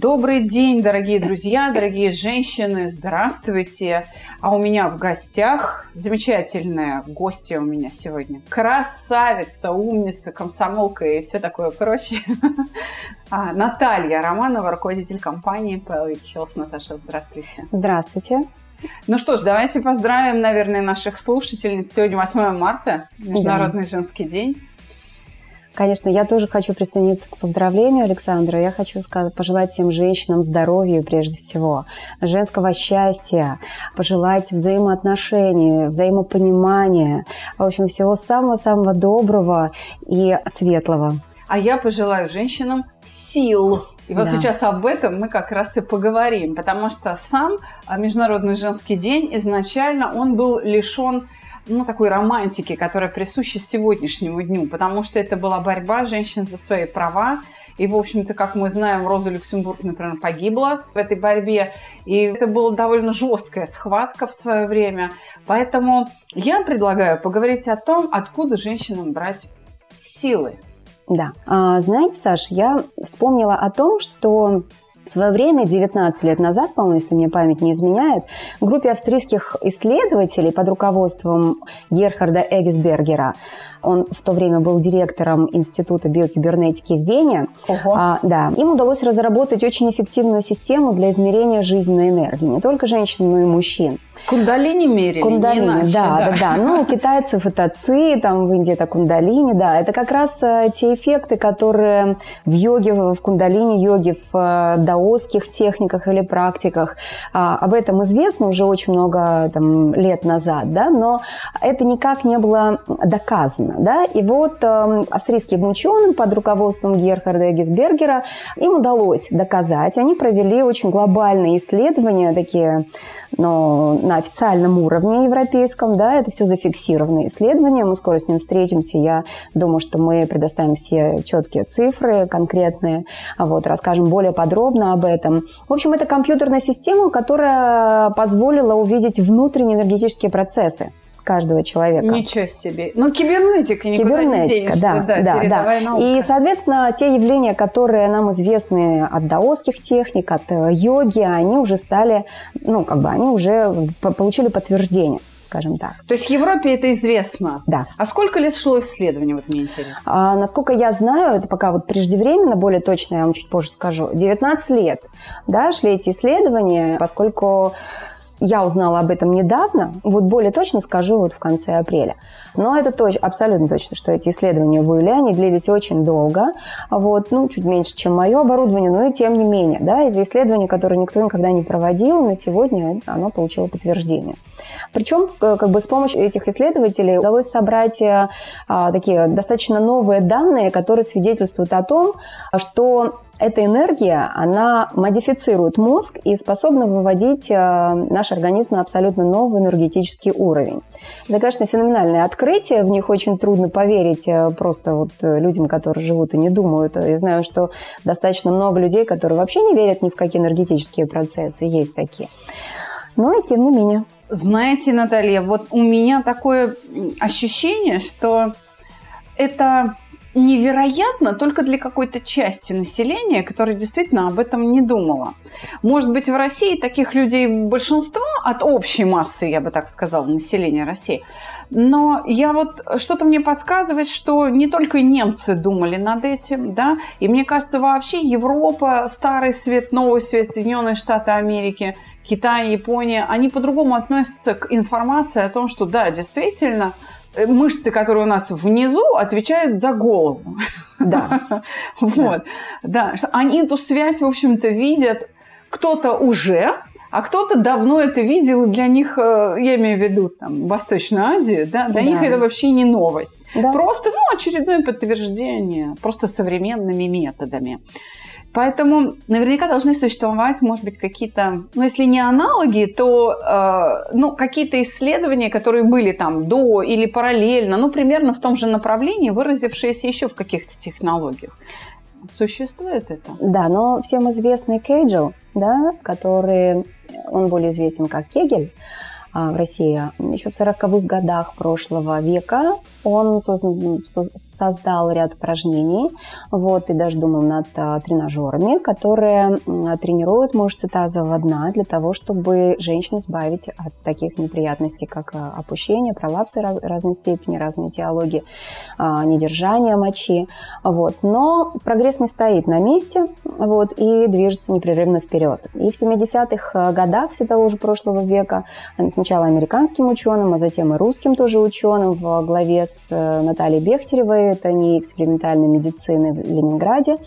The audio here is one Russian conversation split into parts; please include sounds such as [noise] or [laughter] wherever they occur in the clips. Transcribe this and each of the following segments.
Добрый день, дорогие друзья, дорогие женщины, здравствуйте. А у меня в гостях замечательная гостья у меня сегодня. Красавица, умница, комсомолка и все такое прочее. [laughs] А, Наталья Романова, руководитель компании Pelvic Health. Наташа, здравствуйте. Здравствуйте. Ну что ж, давайте поздравим, наверное, наших слушательниц. Сегодня 8 марта, Международный да. женский день. Конечно, я тоже хочу присоединиться к поздравлению Александра. Я хочу сказать, пожелать всем женщинам здоровья прежде всего, женского счастья, пожелать взаимоотношений, взаимопонимания, в общем, всего самого-самого доброго и светлого. А я пожелаю женщинам сил. И вот да. сейчас об этом мы как раз и поговорим, потому что сам Международный женский день изначально он был лишен ну, такой романтики, которая присуща сегодняшнему дню, потому что это была борьба женщин за свои права. И, в общем-то, как мы знаем, Роза Люксембург, например, погибла в этой борьбе. И это была довольно жесткая схватка в свое время. Поэтому я предлагаю поговорить о том, откуда женщинам брать силы. Да. А, знаете, Саш, я вспомнила о том, что в свое время, 19 лет назад, по-моему, если мне память не изменяет, группе австрийских исследователей под руководством Герхарда Эгисбергера он в то время был директором Института биокибернетики в Вене. Ого. А, да, им удалось разработать очень эффективную систему для измерения жизненной энергии. Не только женщин, но и мужчин. Кундалини мерили, Кундалини, иначе, да, да, да, да. Ну, у китайцев это ци, там в Индии это кундалини, да. Это как раз э, те эффекты, которые в йоге, в кундалини-йоге, в э, даосских техниках или практиках. А, об этом известно уже очень много там, лет назад, да, но это никак не было доказано важно. Да? И вот э, австрийским ученым под руководством Герхарда Гисбергера им удалось доказать, они провели очень глобальные исследования, такие но на официальном уровне европейском, да, это все зафиксированные исследования, мы скоро с ним встретимся, я думаю, что мы предоставим все четкие цифры конкретные, вот, расскажем более подробно об этом. В общем, это компьютерная система, которая позволила увидеть внутренние энергетические процессы каждого человека. Ничего себе. Ну, кибернетика никуда Кибернетика, не да, да, да. да. И, соответственно, те явления, которые нам известны от даосских техник, от э, йоги, они уже стали, ну, как бы, они уже получили подтверждение скажем так. То есть в Европе это известно? Да. А сколько лет шло исследование, вот мне интересно? А, насколько я знаю, это пока вот преждевременно, более точно я вам чуть позже скажу, 19 лет, да, шли эти исследования, поскольку я узнала об этом недавно, вот более точно скажу вот в конце апреля. Но это точ, абсолютно точно, что эти исследования были, они длились очень долго, вот, ну, чуть меньше, чем мое оборудование, но и тем не менее, да, эти исследования, которые никто никогда не проводил, на сегодня оно получило подтверждение. Причем, как бы с помощью этих исследователей удалось собрать а, такие достаточно новые данные, которые свидетельствуют о том, что эта энергия, она модифицирует мозг и способна выводить э, наш организм на абсолютно новый энергетический уровень. Это, конечно, феноменальное открытие, в них очень трудно поверить э, просто вот э, людям, которые живут и не думают. Я знаю, что достаточно много людей, которые вообще не верят ни в какие энергетические процессы, есть такие. Но и тем не менее. Знаете, Наталья, вот у меня такое ощущение, что это невероятно только для какой-то части населения, которая действительно об этом не думала. Может быть, в России таких людей большинство от общей массы, я бы так сказала, населения России. Но я вот что-то мне подсказывает, что не только немцы думали над этим, да, и мне кажется, вообще Европа, Старый Свет, Новый Свет, Соединенные Штаты Америки, Китай, Япония, они по-другому относятся к информации о том, что да, действительно, мышцы, которые у нас внизу, отвечают за голову. Да. [laughs] Вот. Да. Они эту связь, в общем-то, видят кто-то уже, а кто-то давно это видел, и для них, э, я имею в виду там, Восточную Азию, да, для да. них это вообще не новость. Да. Просто ну, очередное подтверждение, просто современными методами. Поэтому наверняка должны существовать, может быть, какие-то, ну, если не аналоги, то, э, ну, какие-то исследования, которые были там до или параллельно, ну, примерно в том же направлении, выразившиеся еще в каких-то технологиях. Существует это? Да, но всем известный Кейджел, да, который, он более известен как Кегель, в России еще в 40-х годах прошлого века. Он создал ряд упражнений, вот, и даже думал над а, тренажерами, которые тренируют мышцы тазового дна для того, чтобы женщину избавить от таких неприятностей, как а, опущение, пролапсы разной степени, разные теологии, недержание мочи. Вот. Но прогресс не стоит на месте вот, и движется непрерывно вперед. И в 70-х годах все того же прошлого века сначала американским ученым, а затем и русским тоже ученым в главе с э, Натальей Бехтеревой, это не экспериментальной медицины в Ленинграде,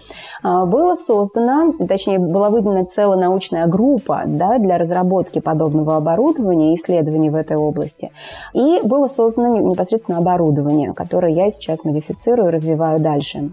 а, было создано, точнее, была выделена целая научная группа да, для разработки подобного оборудования, исследований в этой области. И было создано непосредственно оборудование, которое я сейчас модифицирую и развиваю дальше.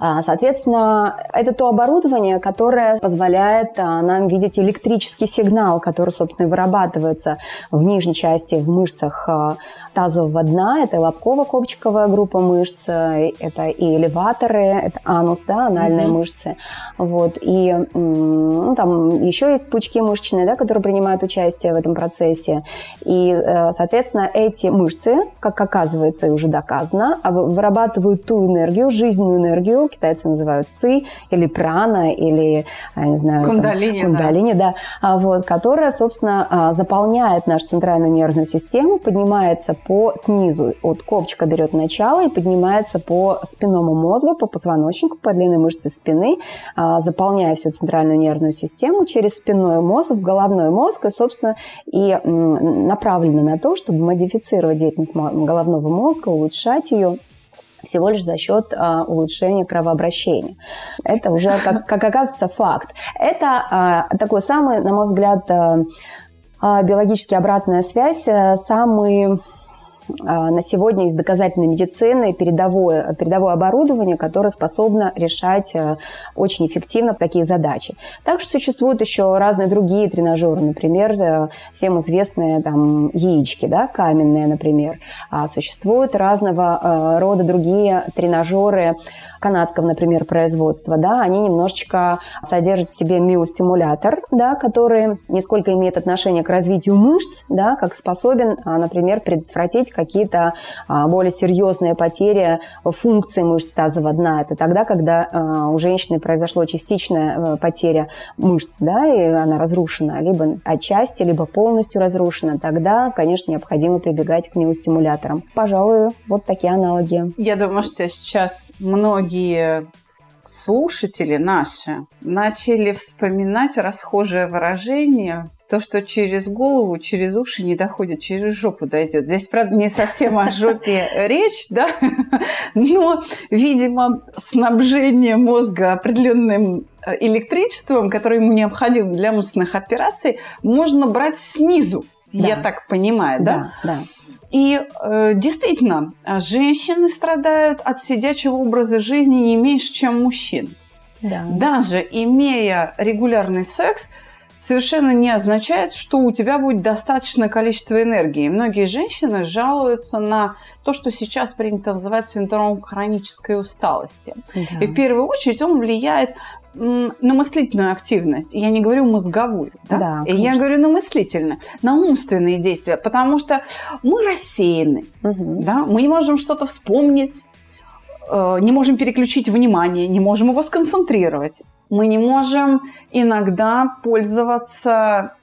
А, соответственно, это то оборудование, которое позволяет а, нам видеть электрический сигнал, который, собственно, вырабатывается в нижней части, в мышцах а, тазового дна. Это лобково-копчиковая группа мышц, это и элеваторы, это анус, да, анальные mm-hmm. мышцы. Вот. И ну, там еще есть пучки мышечные, да, которые принимают участие в этом процессе. И, э, соответственно, эти мышцы, как оказывается и уже доказано, вырабатывают ту энергию, жизненную энергию, китайцы называют ци, или прана, или, я не знаю... Кундалини, там, кундалини да. да. Вот, которая, собственно, а, заполняет нашу центральную нервную систему, поднимается по снизу, от копчика берет начало и поднимается по спинному мозгу, по позвоночнику, по длинной мышце спины, а, заполняя всю центральную нервную систему через спинной мозг в головной мозг, и, собственно, и направлена на то, чтобы модифицировать деятельность головного мозга, улучшать ее всего лишь за счет а, улучшения кровообращения. Это уже, как, [laughs] как оказывается, факт. Это а, такой самый, на мой взгляд, а, а биологически обратная связь, а, самый на сегодня из доказательной медицины передовое, передовое оборудование, которое способно решать а, очень эффективно такие задачи. Также существуют еще разные другие тренажеры, например, э, всем известные там яички, да, каменные, например. А существуют разного э, рода другие тренажеры канадского, например, производства, да, они немножечко содержат в себе миостимулятор, да, который не сколько имеет отношение к развитию мышц, да, как способен, например, предотвратить какие-то а, более серьезные потери функции мышц тазового дна. Это тогда, когда а, у женщины произошло частичная э, потеря мышц, да, и она разрушена, либо отчасти, либо полностью разрушена. Тогда, конечно, необходимо прибегать к миостимуляторам. Пожалуй, вот такие аналоги. Я думаю, что сейчас многие слушатели наши начали вспоминать расхожее выражение то, что через голову, через уши не доходит, через жопу дойдет. Здесь, правда, не совсем о жопе речь, да, но, видимо, снабжение мозга определенным э, электричеством, которое ему необходимо для умственных операций, можно брать снизу, да. я так понимаю, да? Да, да. И э, действительно, женщины страдают от сидячего образа жизни не меньше, чем мужчин. Да. Даже имея регулярный секс, совершенно не означает, что у тебя будет достаточное количество энергии. Многие женщины жалуются на то, что сейчас принято называть синдромом хронической усталости. Да. И в первую очередь он влияет на мыслительную активность. Я не говорю мозговую, да? да И я говорю на мыслительную, на умственные действия, потому что мы рассеяны, угу. да? мы не можем что-то вспомнить, э, не можем переключить внимание, не можем его сконцентрировать мы не можем иногда пользоваться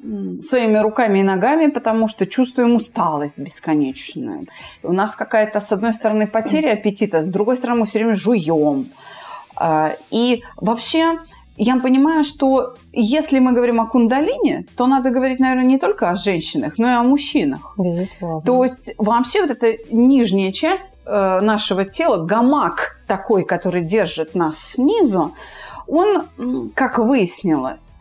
своими руками и ногами, потому что чувствуем усталость бесконечную. У нас какая-то, с одной стороны, потеря аппетита, с другой стороны, мы все время жуем. А, и вообще я понимаю, что если мы говорим о кундалине, то надо говорить, наверное, не только о женщинах, но и о мужчинах. Безусловно. То есть вообще вот эта нижняя часть э, нашего тела, гамак такой, который держит нас снизу, он, как выяснилось,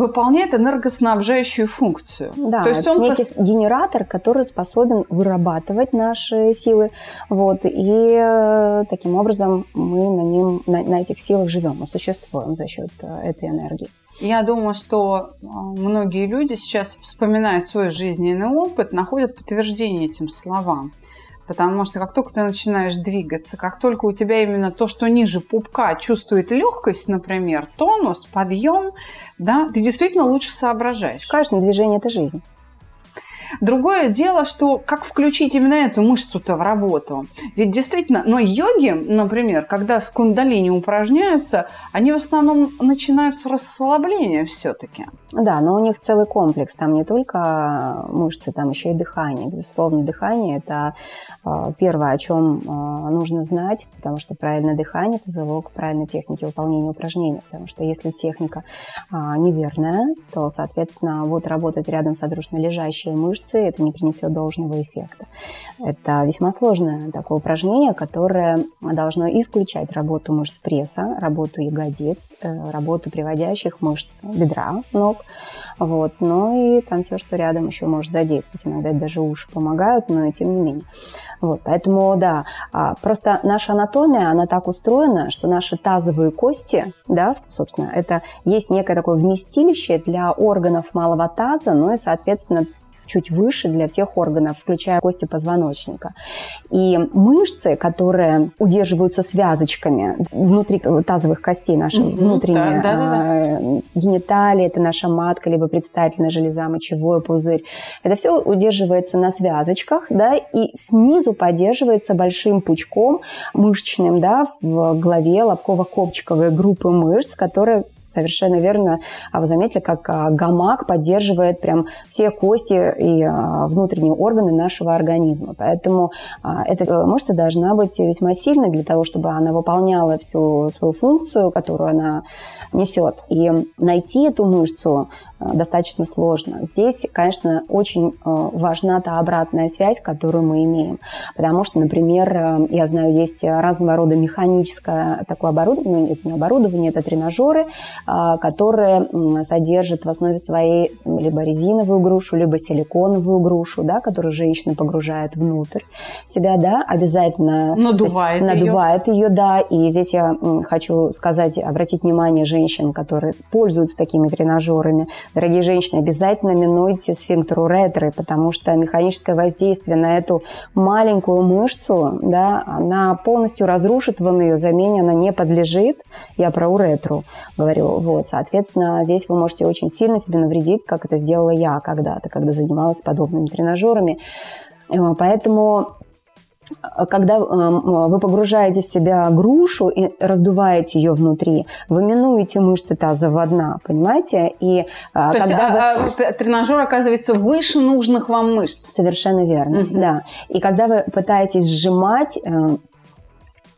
выполняет энергоснабжающую функцию. Да, То есть он некий пос... генератор, который способен вырабатывать наши силы, вот, и э, таким образом мы на, ним, на, на этих силах живем, мы существуем за счет э, этой энергии. Я думаю, что э, многие люди сейчас, вспоминая свой жизненный опыт, находят подтверждение этим словам. Потому что как только ты начинаешь двигаться, как только у тебя именно то, что ниже пупка чувствует легкость, например, тонус, подъем, да, ты действительно лучше соображаешь. Конечно, движение – это жизнь. Другое дело, что как включить именно эту мышцу-то в работу. Ведь действительно, но йоги, например, когда с кундалини упражняются, они в основном начинают с расслабления все-таки. Да, но у них целый комплекс. Там не только мышцы, там еще и дыхание. Безусловно, дыхание – это а, первое, о чем а, нужно знать, потому что правильное дыхание – это залог правильной техники выполнения упражнений. Потому что если техника а, неверная, то, соответственно, будут работать рядом содружно лежащие мышцы, это не принесет должного эффекта. Это весьма сложное такое упражнение, которое должно исключать работу мышц пресса, работу ягодиц, э, работу приводящих мышц бедра, ног, вот. Ну и там все, что рядом еще может задействовать. Иногда даже уши помогают, но и тем не менее. Вот. Поэтому, да, а, просто наша анатомия, она так устроена, что наши тазовые кости, да, собственно, это есть некое такое вместилище для органов малого таза, ну и, соответственно, чуть выше для всех органов, включая кости позвоночника. И мышцы, которые удерживаются связочками внутри тазовых костей наших, угу, внутренние да, да, да, да. гениталии, это наша матка, либо предстательная железа, мочевой пузырь, это все удерживается на связочках, да, и снизу поддерживается большим пучком мышечным, да, в голове лобково-копчиковые группы мышц, которые Совершенно верно. А вы заметили, как а, гамак поддерживает прям все кости и а, внутренние органы нашего организма. Поэтому эта э, мышца должна быть весьма сильной для того, чтобы она выполняла всю свою функцию, которую она несет. И найти эту мышцу достаточно сложно. Здесь, конечно, очень э, важна та обратная связь, которую мы имеем. Потому что, например, э, я знаю, есть разного рода механическое такое оборудование, ну, это не оборудование, это тренажеры, которые содержат в основе своей либо резиновую грушу, либо силиконовую грушу, да, которую женщина погружает внутрь себя, да, обязательно надувает, есть, ее. надувает ее, да. И здесь я хочу сказать, обратить внимание женщин, которые пользуются такими тренажерами, Дорогие женщины, обязательно минуйте сфинктер уретры, потому что механическое воздействие на эту маленькую мышцу, да, она полностью разрушит вам ее, замене она не подлежит. Я про уретру говорю. Вот, соответственно, здесь вы можете очень сильно себе навредить, как это сделала я когда-то, когда занималась подобными тренажерами. Э, поэтому когда э, вы погружаете в себя грушу и раздуваете ее внутри, вы минуете мышцы тазового дна, понимаете? И э, То когда есть, вы... а, а, тренажер оказывается выше нужных вам мышц. Совершенно верно, угу. да. И когда вы пытаетесь сжимать э,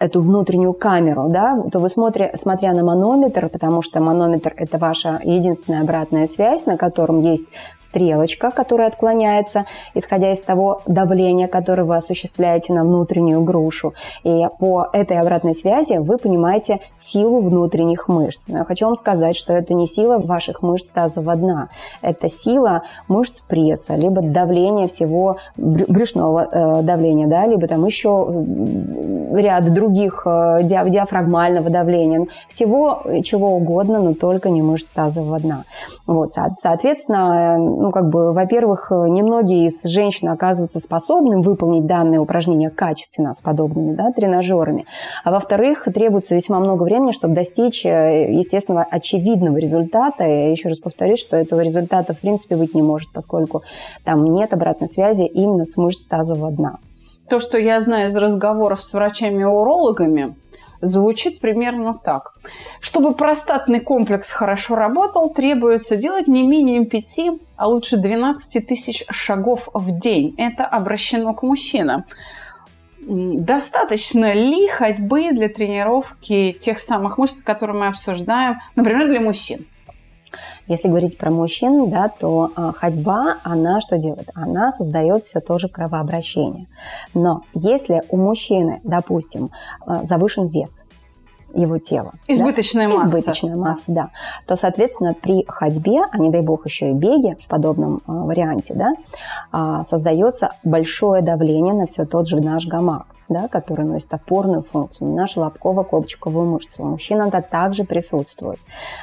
эту внутреннюю камеру, да, то вы смотря, смотря на манометр, потому что манометр – это ваша единственная обратная связь, на котором есть стрелочка, которая отклоняется, исходя из того давления, которое вы осуществляете на внутреннюю грушу. И по этой обратной связи вы понимаете силу внутренних мышц. Но я хочу вам сказать, что это не сила ваших мышц тазового дна, это сила мышц пресса, либо давление всего брюшного э, давления, да, либо там еще ряд других других э, диафрагмального давления, всего э, чего угодно, но только не мышц тазового дна. Вот, соответственно, э, ну, как бы, во-первых, немногие из женщин оказываются способны выполнить данные упражнения качественно с подобными да, тренажерами, а во-вторых, требуется весьма много времени, чтобы достичь естественно, очевидного результата. Я еще раз повторюсь, что этого результата в принципе быть не может, поскольку там нет обратной связи именно с мышц тазового дна то, что я знаю из разговоров с врачами-урологами, звучит примерно так. Чтобы простатный комплекс хорошо работал, требуется делать не менее 5, а лучше 12 тысяч шагов в день. Это обращено к мужчинам. Достаточно ли ходьбы для тренировки тех самых мышц, которые мы обсуждаем, например, для мужчин? Если говорить про мужчин, да, то а, ходьба, она что делает? Она создает все то же кровообращение. Но если у мужчины, допустим, а, завышен вес, его тела. Избыточная да? масса. Избыточная масса, да. да. То, соответственно, при ходьбе, а не дай бог еще и беге в подобном э, варианте, да, э, создается большое давление на все тот же наш гамак да, который носит опорную функцию, нашу лобково-копчиковую мышцу. У мужчин это также присутствует.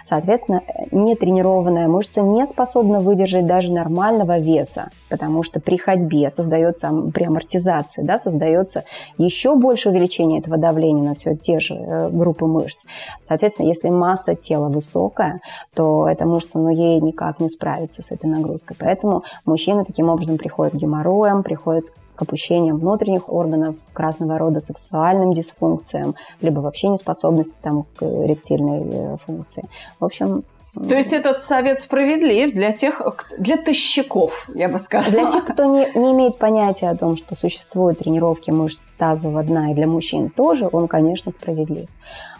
Соответственно, нетренированная мышца не способна выдержать даже нормального веса, потому что при ходьбе создается, при амортизации, да, создается еще больше увеличение этого давления на все те же э, группы мышц. Соответственно, если масса тела высокая, то эта мышца, ну, ей никак не справится с этой нагрузкой. Поэтому мужчины таким образом приходят к геморроям, приходят к опущениям внутренних органов, к разного рода сексуальным дисфункциям, либо вообще неспособности там, к эректильной э, функции. В общем, то есть этот совет справедлив для тех, для тыщиков, я бы сказала. Для тех, кто не, не имеет понятия о том, что существуют тренировки мышц тазового дна, и для мужчин тоже, он, конечно, справедлив.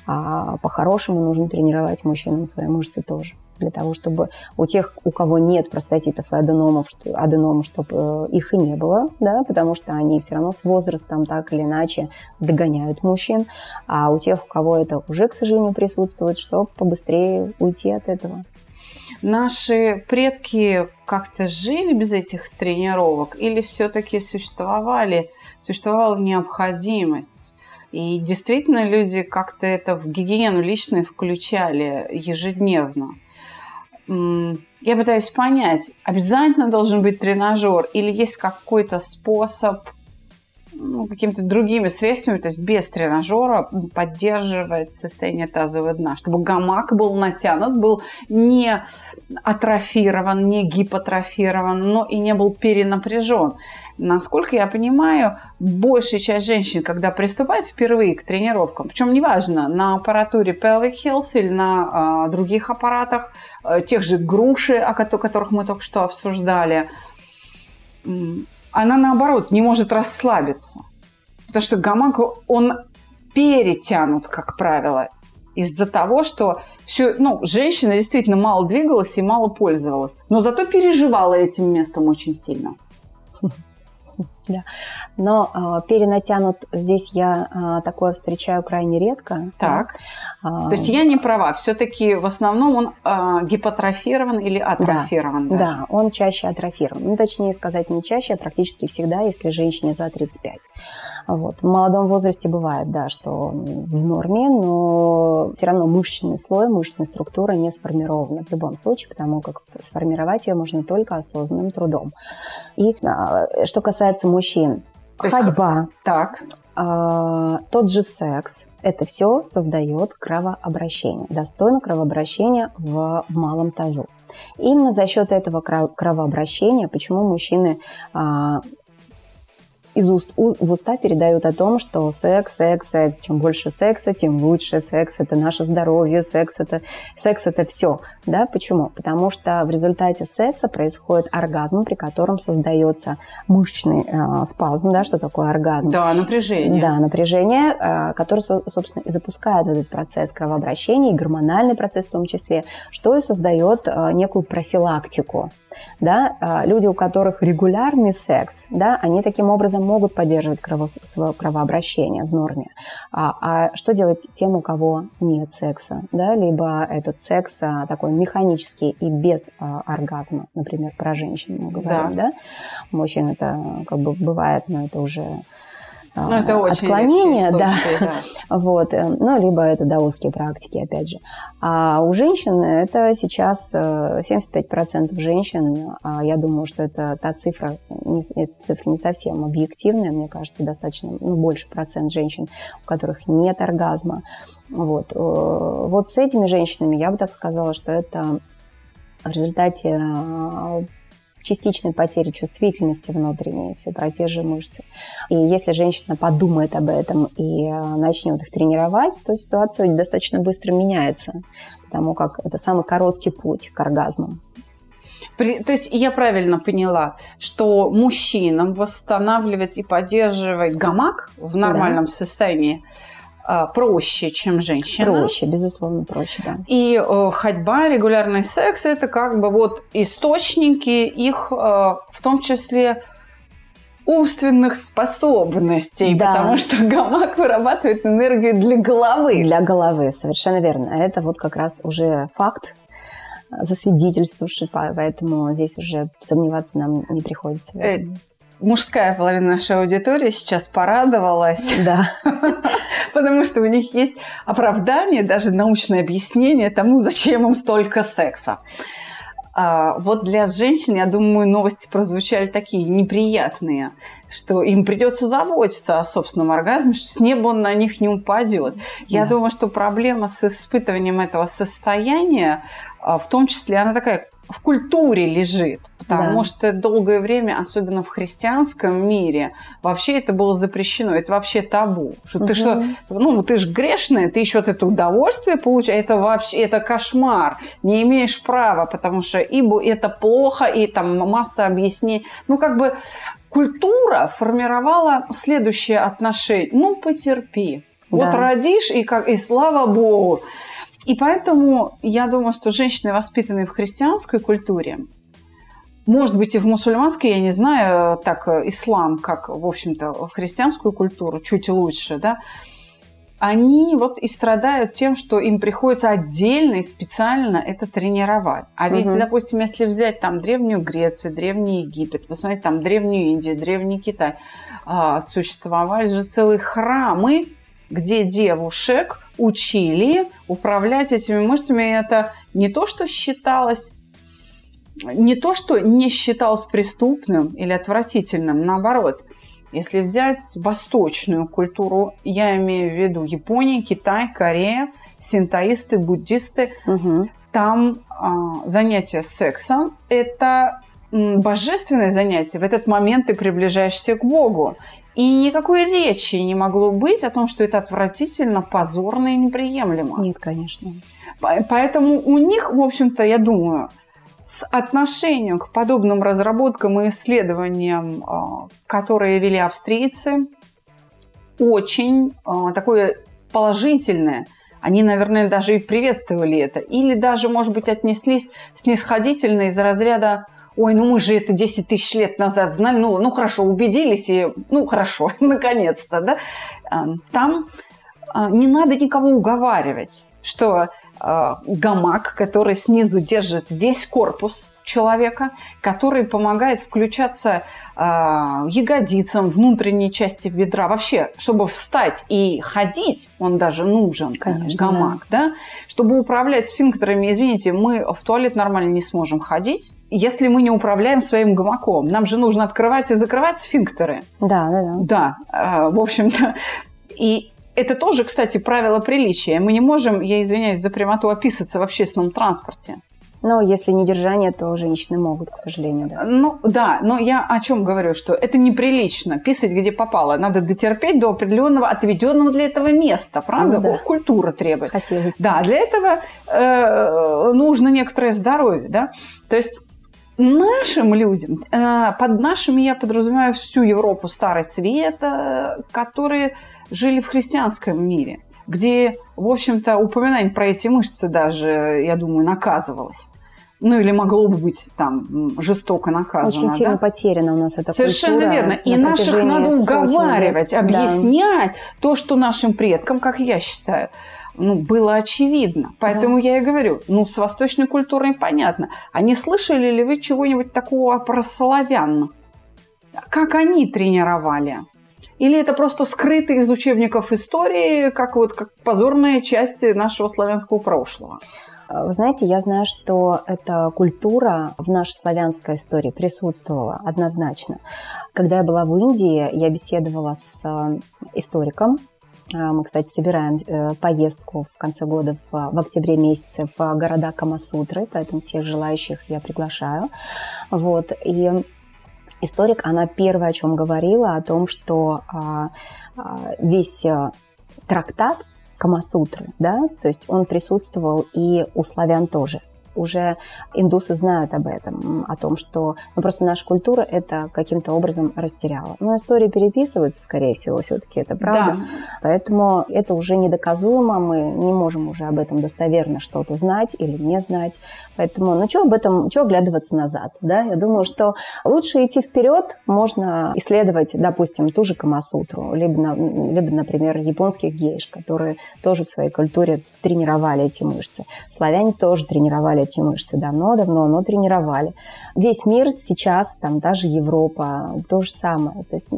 А по-хорошему нужно тренировать мужчинам свои мышцы тоже для того, чтобы у тех, у кого нет простатитов и аденомов, аденом, чтобы э, их и не было, да, потому что они все равно с возрастом так или иначе догоняют мужчин, а у тех, у кого это уже, к сожалению, присутствует, чтобы побыстрее уйти от этого. Наши предки как-то жили без этих тренировок или все-таки существовали, существовала необходимость? И действительно люди как-то это в гигиену личную включали ежедневно я пытаюсь понять, обязательно должен быть тренажер или есть какой-то способ ну, какими-то другими средствами, то есть без тренажера поддерживать состояние тазового дна, чтобы гамак был натянут, был не атрофирован, не гипотрофирован, но и не был перенапряжен. Насколько я понимаю, большая часть женщин, когда приступает впервые к тренировкам, причем неважно, на аппаратуре Pelvic Health или на а, других аппаратах, а, тех же груши, о которых мы только что обсуждали, она наоборот не может расслабиться. Потому что гамак, он перетянут, как правило, из-за того, что все, ну, женщина действительно мало двигалась и мало пользовалась, но зато переживала этим местом очень сильно. pouco. Да. Но э, перенатянут здесь я э, такое встречаю крайне редко. Так. Да. То есть я не права. Все-таки в основном он э, гипотрофирован или атрофирован? Да, даже? да, он чаще атрофирован. Ну, точнее сказать, не чаще, а практически всегда, если женщине за 35. Вот. В молодом возрасте бывает, да, что в норме, но все равно мышечный слой, мышечная структура не сформирована в любом случае, потому как сформировать ее можно только осознанным трудом. И а, что касается мужчин, То ходьба, так. А, тот же секс, это все создает кровообращение, достойно кровообращения в малом тазу. именно за счет этого кровообращения, почему мужчины а, из уст в уста передают о том, что секс, секс, секс. Чем больше секса, тем лучше. Секс – это наше здоровье, секс – это, секс – это все. Да? Почему? Потому что в результате секса происходит оргазм, при котором создается мышечный э, спазм. Да? Что такое оргазм? Да, напряжение. Да, напряжение, э, которое, собственно, и запускает этот процесс кровообращения, и гормональный процесс в том числе, что и создает э, некую профилактику. Да? Э, люди, у которых регулярный секс, да, они таким образом могут поддерживать крово, свое кровообращение в норме. А, а что делать тем, у кого нет секса? Да? Либо этот секс а, такой механический и без а, оргазма, например, про женщин мы говорим. Да. Да? Мужчин это как бы бывает, но это уже ну, это очень отклонения, да. да. [laughs] вот, э, ну, либо это даосские практики, опять же. А у женщин это сейчас 75% э, женщин, а я думаю, что это та цифра, не, эта цифра не совсем объективная, мне кажется, достаточно, ну, больше процент женщин, у которых нет оргазма. Вот, э, вот с этими женщинами я бы так сказала, что это в результате частичной потери чувствительности внутренней, все про те же мышцы. И если женщина подумает об этом и э, начнет их тренировать, то ситуация достаточно быстро меняется, потому как это самый короткий путь к оргазмам. При, то есть я правильно поняла, что мужчинам восстанавливать и поддерживать гамак в нормальном да. состоянии – проще, чем женщина. Проще, безусловно, проще, да. И э, ходьба, регулярный секс – это как бы вот источники их, э, в том числе, умственных способностей, Да. потому что гамак вырабатывает энергию для головы. Для головы, совершенно верно. Это вот как раз уже факт, засвидетельствовавший, по- поэтому здесь уже сомневаться нам не приходится. Мужская половина нашей аудитории сейчас порадовалась, Да. [laughs] потому что у них есть оправдание, даже научное объяснение тому, зачем им столько секса. А, вот для женщин, я думаю, новости прозвучали такие неприятные, что им придется заботиться о собственном оргазме, что с неба он на них не упадет. Я Да. думаю, что проблема с испытыванием этого состояния, а, в том числе, она такая в культуре лежит, потому Да. что долгое время, особенно в христианском мире, вообще это было запрещено, это вообще табу. Что ты Мгм. что, ну, ты же грешная, ты еще вот это удовольствие получаешь, это вообще, это кошмар, не имеешь права, потому что ибо это плохо, и там масса объяснений. Ну, как бы культура формировала следующее отношение. Ну, потерпи. Вот Да. родишь, и, как, и слава богу. И поэтому я думаю, что женщины, воспитанные в христианской культуре, может быть, и в мусульманской, я не знаю, так ислам, как, в общем-то, в христианскую культуру, чуть лучше, да, они вот и страдают тем, что им приходится отдельно и специально это тренировать. А ведь, Мгм. допустим, если взять там Древнюю Грецию, Древний Египет, посмотреть там Древнюю Индию, Древний Китай, а, существовали же целые храмы, где девушек учили управлять этими мышцами. И это не то, что считалось не то, что не считалось преступным или отвратительным, наоборот. Если взять восточную культуру, я имею в виду Япония, Китай, Корея, синтоисты, буддисты, Мгм. там а, занятие сексом – это божественное занятие. В этот момент ты приближаешься к Богу. И никакой речи не могло быть о том, что это отвратительно, позорно и неприемлемо. Нет, конечно. По- Поэтому у них, в общем-то, я думаю, с отношением к подобным разработкам и исследованиям, а, которые вели австрийцы, очень а, такое положительное. Они, наверное, даже и приветствовали это. Или даже, может быть, отнеслись снисходительно из разряда Ой, ну мы же это 10 тысяч лет назад знали, ну, ну хорошо, убедились, и ну хорошо, [laughs] наконец-то, да. А, Там а, не надо никого уговаривать, что а, гамак, который снизу держит весь корпус человека, который помогает включаться а, ягодицам, внутренней части бедра. Вообще, чтобы встать и ходить, он даже нужен, Конечно, гамак, да. Чтобы управлять сфинктерами, извините, мы в туалет нормально не сможем ходить, если мы не управляем своим гамаком. Нам же нужно открывать и закрывать сфинктеры. Да, да, да. Да, э, в общем-то. И это тоже, кстати, правило приличия. Мы не можем, я извиняюсь за прямоту, описаться в общественном транспорте. Но если не держание, то женщины могут, к сожалению, да. Ну, да, но я о чем говорю, что это неприлично писать, где попало. Надо дотерпеть до определенного отведенного для этого места, правда? Ну да. Культура требует. Хотелось бы. Да, для этого э, нужно некоторое здоровье, да. То есть нашим людям, э, под нашими я подразумеваю всю Европу Старой Света, которые жили в христианском мире, где, в общем-то, упоминание про эти мышцы даже, я думаю, наказывалось. Ну, или могло бы быть там жестоко наказано. Очень да? сильно потеряна у нас эта Совершенно культура верно. И на наших надо уговаривать, лет. Да. объяснять то, что нашим предкам, как я считаю, ну, было очевидно. Поэтому я и говорю, ну, с восточной культурой понятно. А не слышали ли вы чего-нибудь такого про славян? Как они тренировали? Или это просто скрыто из учебников истории, как вот как позорная часть нашего славянского прошлого? Вы знаете, я знаю, что эта культура в нашей славянской истории присутствовала однозначно. Когда я была в Индии, я беседовала с э, историком. Э, Мы, кстати, собираем э, поездку в конце года в, в октябре месяце в города Камасутры, поэтому всех желающих я приглашаю. Вот. И историк, она первая о чем говорила, о том, что а, а, весь э, трактат Камасутры, да, то есть он присутствовал и у славян тоже. Уже индусы знают об этом, о том, что ну, просто наша культура это каким-то образом растеряла. Но истории переписываются, скорее всего, все-таки это правда. Да. Поэтому это уже недоказуемо, мы не можем уже об этом достоверно что-то знать или не знать. Поэтому, ну что об этом, что оглядываться назад, да? Я думаю, что лучше идти вперед, можно исследовать, допустим, ту же Камасутру, либо, либо, например, японских гейш, которые тоже в своей культуре тренировали эти мышцы. Славяне тоже тренировали эти мышцы давно-давно, но тренировали. Весь мир сейчас, там даже Европа, то же самое. То есть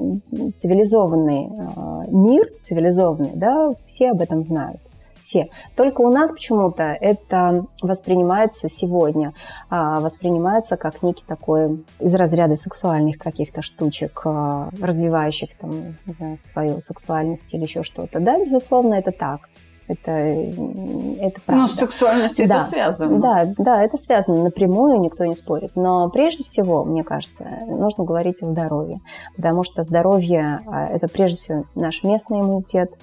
цивилизованный э, мир, цивилизованный, да, все об этом знают все. Только у нас почему-то это воспринимается сегодня, а, воспринимается как некий такой из разряда сексуальных каких-то штучек, а, развивающих там, не знаю, свою сексуальность или еще что-то. Да, безусловно, это так. Это, это правда. Ну, с сексуальностью да, это связано. Да, да, это связано напрямую, никто не спорит. Но прежде всего, мне кажется, нужно говорить о здоровье. Потому что здоровье а, – это прежде всего наш местный иммунитет,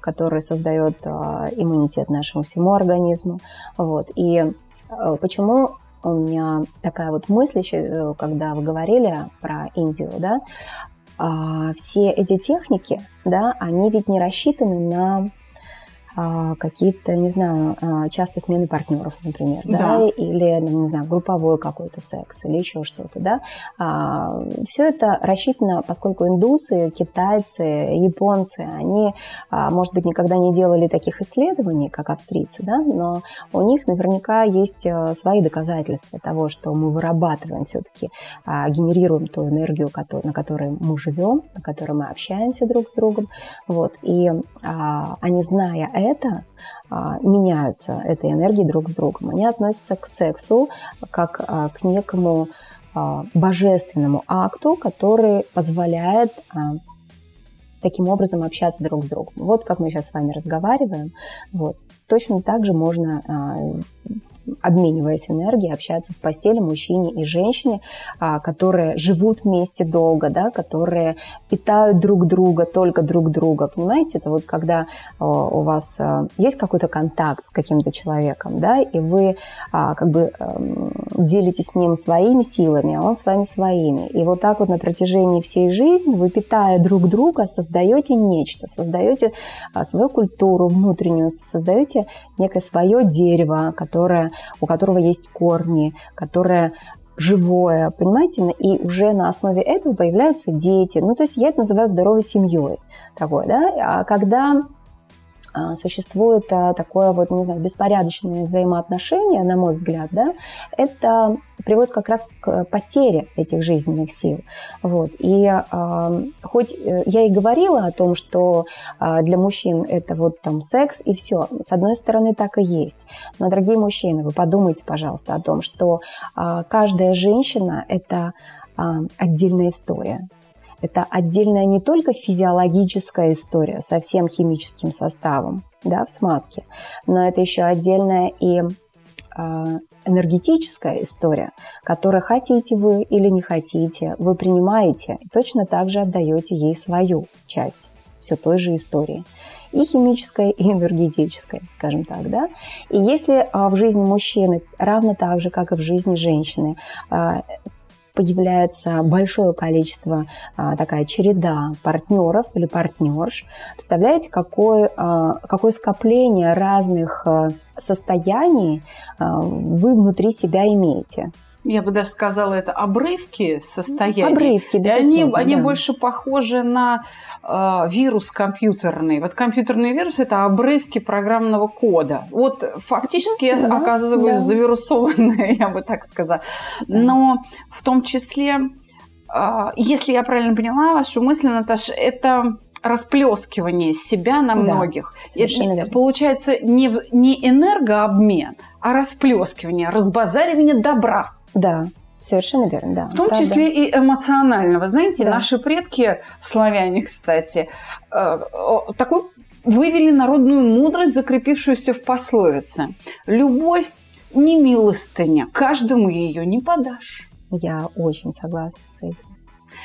который создает а, иммунитет нашему всему организму. Вот. И а, почему у меня такая вот мысль, э, когда вы говорили про Индию, да, все эти техники, да, они ведь не рассчитаны на а, какие-то, не знаю, а, часто смены партнеров, например, да, да? или, ну, не знаю, групповой какой-то секс или еще что-то, да. А, Все это рассчитано, поскольку индусы, китайцы, японцы, они, может быть, никогда не делали таких исследований, как австрийцы, да, но у них наверняка есть свои доказательства того, что мы вырабатываем все-таки, генерируем ту энергию, на которой мы живем, на которой мы общаемся друг с другом, вот, и они, зная это, а, меняются этой энергией друг с другом. Они относятся к сексу как а, к некому а, божественному акту, который позволяет таким образом общаться друг с другом. Вот как мы сейчас с вами разговариваем. Вот. Точно так же можно обмениваясь энергией, общаться в постели мужчине и женщине, а, которые живут вместе долго, да, которые питают друг друга, только друг друга. Понимаете, это вот когда а, у вас а, есть какой-то контакт с каким-то человеком, да, и вы как бы эм, делитесь с ним своими силами, а он с вами своими. И вот так вот на протяжении всей жизни вы, питая друг друга, создаете нечто, создаете свою культуру внутреннюю, создаете некое свое дерево, которое у которого есть корни, которое живое, понимаете, и уже на основе этого появляются дети. Ну, то есть я это называю здоровой семьей. Такое, да? А когда существует а, такое вот, не знаю, беспорядочное взаимоотношение, на мой взгляд, да, это приводит как раз к потере этих жизненных сил. Вот. И э, хоть я и говорила о том, что э, для мужчин это вот там секс и все, с одной стороны так и есть. Но, дорогие мужчины, вы подумайте, пожалуйста, о том, что э, каждая женщина – это отдельная история. Это отдельная не только физиологическая история со всем химическим составом да, в смазке, но это еще отдельная и а, энергетическая история, которую хотите вы или не хотите, вы принимаете и точно так же отдаете ей свою часть все той же истории. И химическая, и энергетическая, скажем так, да. И если а, в жизни мужчины, равно так же, как и в жизни женщины, а, появляется большое количество, а, такая череда партнеров или партнерш. Представляете, какое, а, какое скопление разных а, состояний вы внутри себя имеете? Я бы даже сказала, это обрывки состояния. Обрывки, безусловно. И они, они да. больше похожи на э, вирус компьютерный. Вот компьютерный вирус – это обрывки программного кода. Вот фактически да, оказываюсь да. завирусованная, [laughs] я бы так сказала. Да. Но в том числе, э, если я правильно поняла вашу мысль, Наташа, это расплескивание себя на многих. Да, это, получается не, не энергообмен, а расплескивание, разбазаривание добра. Да, Совершенно верно, да. В том Правда. числе и эмоционального. Знаете, да. наши предки, славяне, кстати, э, такой вывели народную мудрость, закрепившуюся в пословице. Любовь не милостыня, каждому ее не подашь. Я очень согласна с этим.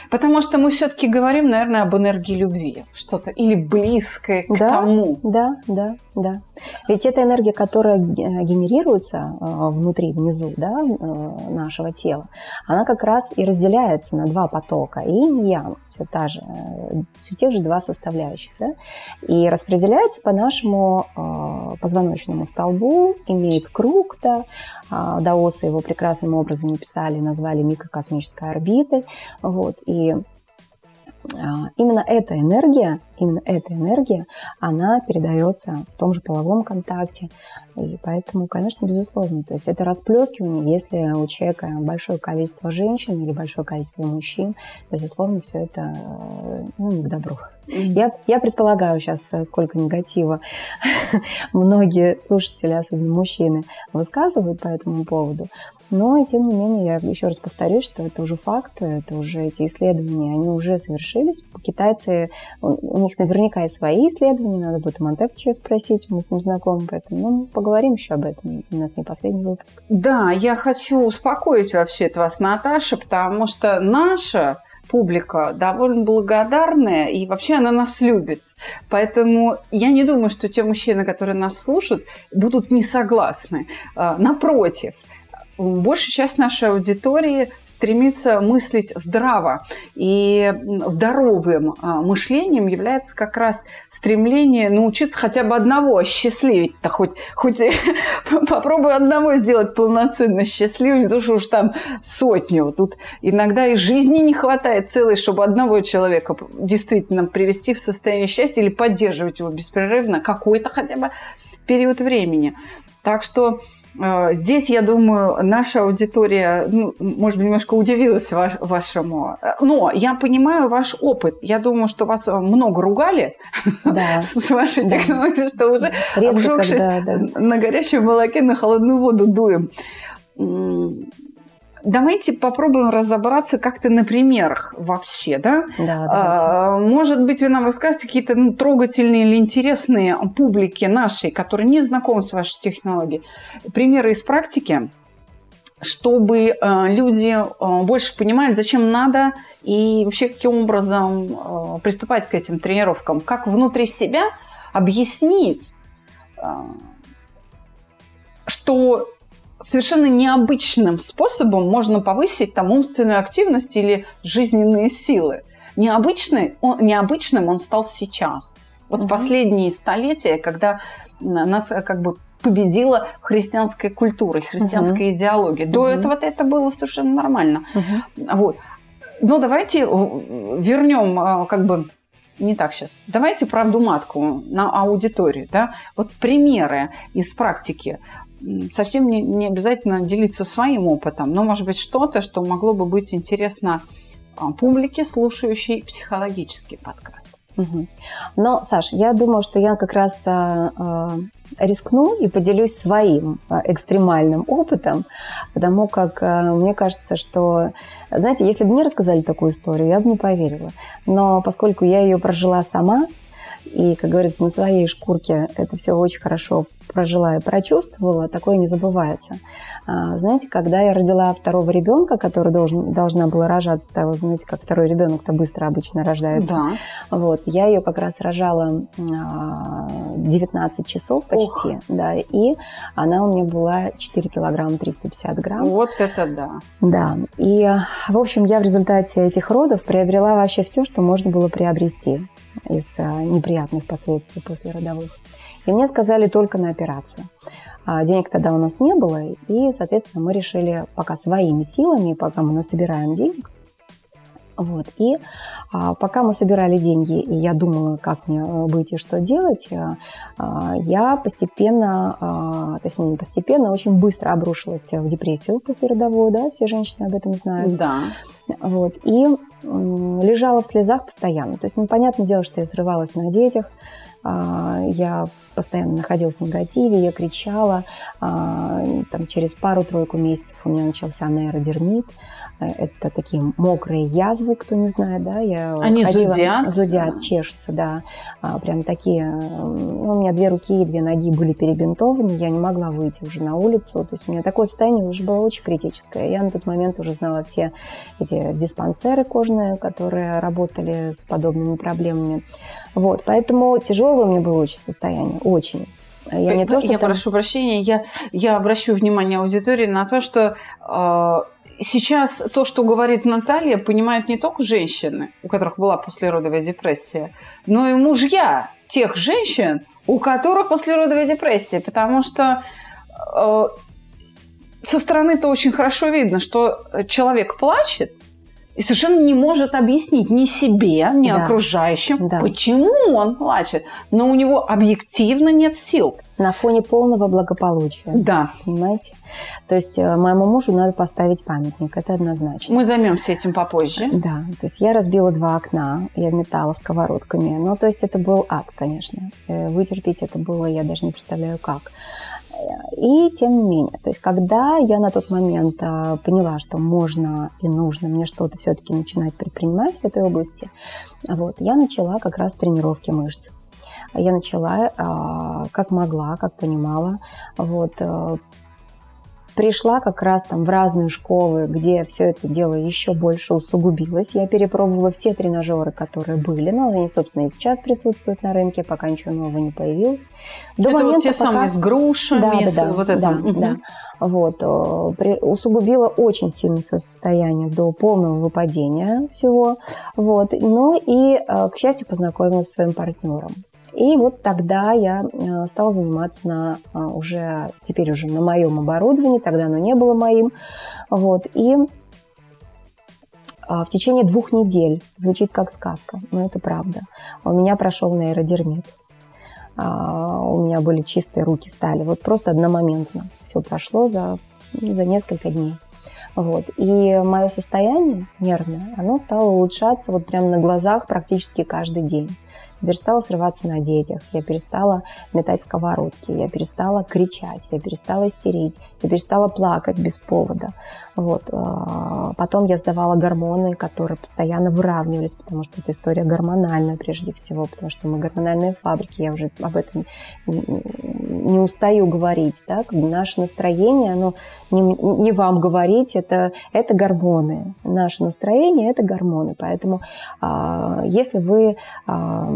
Потому что мы все-таки говорим, наверное, об энергии любви. Что-то или близкое к да, тому. Да, да, да. Ведь эта энергия, которая генерируется э, внутри, внизу да, э, нашего тела, она как раз и разделяется на два потока. И ян, все, та же, э, все тех же два составляющих. Да? И распределяется по нашему позвоночному столбу, имеет круг, да, а, даосы его прекрасным образом написали, назвали микрокосмической орбитой. Вот, и именно эта энергия, именно эта энергия, она передается в том же половом контакте. И поэтому, конечно, безусловно, то есть это расплескивание, если у человека большое количество женщин или большое количество мужчин, безусловно, все это ну, не к добру. Я, я предполагаю сейчас, сколько негатива [laughs] многие слушатели, особенно мужчины, высказывают по этому поводу. Но, и тем не менее, я еще раз повторюсь, что это уже факт, это уже эти исследования, они уже совершились. Китайцы, у них наверняка и свои исследования, надо будет Монтекча спросить, мы с ним знакомы, поэтому ну, поговорим еще об этом. У нас не последний выпуск. Да, я хочу успокоить вообще вас, Наташа, потому что наша публика довольно благодарная, и вообще она нас любит. Поэтому я не думаю, что те мужчины, которые нас слушают, будут не согласны. А, напротив, большая часть нашей аудитории стремится мыслить здраво. И здоровым а, мышлением является как раз стремление научиться хотя бы одного осчастливить-то, хоть, хоть [laughs] попробуй одного сделать полноценно счастливым, то что уж там сотню. Тут иногда и жизни не хватает целой, чтобы одного человека действительно привести в состояние счастья или поддерживать его беспрерывно какой-то хотя бы период времени. Так что здесь, я думаю, наша аудитория, ну, может быть, немножко удивилась ваш, вашему. Но я понимаю ваш опыт. Я думаю, что вас много ругали да. [laughs] с вашей технологией, что уже обжегшись на горячем молоке на холодную воду дуем. Давайте попробуем разобраться как-то на примерах вообще, да? Да, а, Может быть, вы нам расскажете какие-то ну, трогательные или интересные публики нашей, которые не знакомы с вашей технологией, примеры из практики, чтобы э, люди э, больше понимали, зачем надо и вообще каким образом э, приступать к этим тренировкам, как внутри себя объяснить, что совершенно необычным способом можно повысить там умственную активность или жизненные силы. Необычный, он, необычным он стал сейчас. Вот угу. последние столетия, когда нас э, как бы победила христианская культура христианская угу. идеология. До угу. этого это было совершенно нормально. Угу. Вот. Но давайте вернем э, как бы не так сейчас. Давайте правду матку на аудиторию. Да? Вот примеры из практики совсем не, не обязательно делиться своим опытом, но, может быть, что-то, что могло бы быть интересно а, публике, слушающей психологический подкаст. Угу. Но, Саш, я думаю, что я как раз а, рискну и поделюсь своим экстремальным опытом, потому как а, мне кажется, что, знаете, если бы мне рассказали такую историю, я бы не поверила. Но поскольку я ее прожила сама, и, как говорится, на своей шкурке это все очень хорошо прожила и прочувствовала, такое не забывается. А, знаете, когда я родила второго ребенка, который должен, должна была рожаться, того, знаете, как второй ребенок-то быстро обычно рождается. Да. Вот, я ее как раз рожала 19 а, часов почти, Ох. да, и она у меня была 4 килограмма 350 грамм. Вот это да. Да, и, в общем, я в результате этих родов приобрела вообще все, что можно было приобрести из а, неприятных последствий после родовых. И мне сказали только на операцию. А денег тогда у нас не было, и, соответственно, мы решили пока своими силами, пока мы насобираем денег, вот. И а, пока мы собирали деньги, и я думала, как мне э, быть и что делать, а, а, я постепенно, а, точнее не постепенно, а очень быстро обрушилась в депрессию после родовой, да, все женщины об этом знают. Да. Вот. И лежала в слезах постоянно. То есть, ну, понятное дело, что я срывалась на детях, А, я постоянно находилась в негативе, я кричала. А, там, через пару-тройку месяцев у меня начался нейродермит. Э, это такие мокрые язвы, кто не знает, да. Я Они ходила, зудят? Зудят, чешутся, да. А, прям такие... Ну, у меня две руки и две ноги были перебинтованы, я не могла выйти уже на улицу. То есть у меня такое состояние уже было очень критическое. Я на тот момент уже знала все эти диспансеры кожные, которые работали с подобными проблемами. Вот, поэтому тяжелое у меня было очень состояние, очень. Я, не то, что я там... прошу прощения, я, я обращу внимание аудитории на то, что э, сейчас то, что говорит Наталья, понимают не только женщины, у которых была послеродовая депрессия, но и мужья тех женщин, у которых послеродовая депрессия, потому что э, со стороны-то очень хорошо видно, что человек плачет – и совершенно не может объяснить ни себе, ни да. окружающим, да. почему он плачет. Но у него объективно нет сил. На фоне полного благополучия. Да. Понимаете? То есть э, моему мужу надо поставить памятник, это однозначно. Мы займемся этим попозже. Да. То есть я разбила два окна, я метала сковородками. Ну, то есть это был ад, конечно. Э, вытерпеть это было, я даже не представляю как. И тем не менее, то есть когда я на тот момент а, поняла, что можно и нужно мне что-то все-таки начинать предпринимать в этой области, вот, я начала как раз тренировки мышц. Я начала а, как могла, как понимала, вот, а, пришла как раз там в разные школы, где все это дело еще больше усугубилось. Я перепробовала все тренажеры, которые были, но они, собственно, и сейчас присутствуют на рынке, пока ничего нового не появилось. До это момента, вот те пока... самые с грушами, да, да, да, вот это. Да, да. Вот, при... усугубила очень сильно свое состояние до полного выпадения всего. Вот. Ну и, э, к счастью, познакомилась с своим партнером. И вот тогда я э, стала заниматься на э, уже, теперь уже на моем оборудовании, тогда оно не было моим. Вот, и а, в течение двух недель, звучит как сказка, но это правда, у меня прошел нейродермит. А, у меня были чистые руки стали. Вот просто одномоментно все прошло за, ну, за несколько дней. Вот. И мое состояние нервное, оно стало улучшаться вот прямо на глазах практически каждый день. Перестала срываться на детях, я перестала метать сковородки, я перестала кричать, я перестала истерить, я перестала плакать без повода. Вот. А, потом я сдавала гормоны, которые постоянно выравнивались, потому что это история гормональная прежде всего, потому что мы гормональные фабрики, я уже об этом не устаю говорить. Да? Как бы наше настроение, оно не, не вам говорить, это, это гормоны. Наше настроение – это гормоны. Поэтому а, если вы а,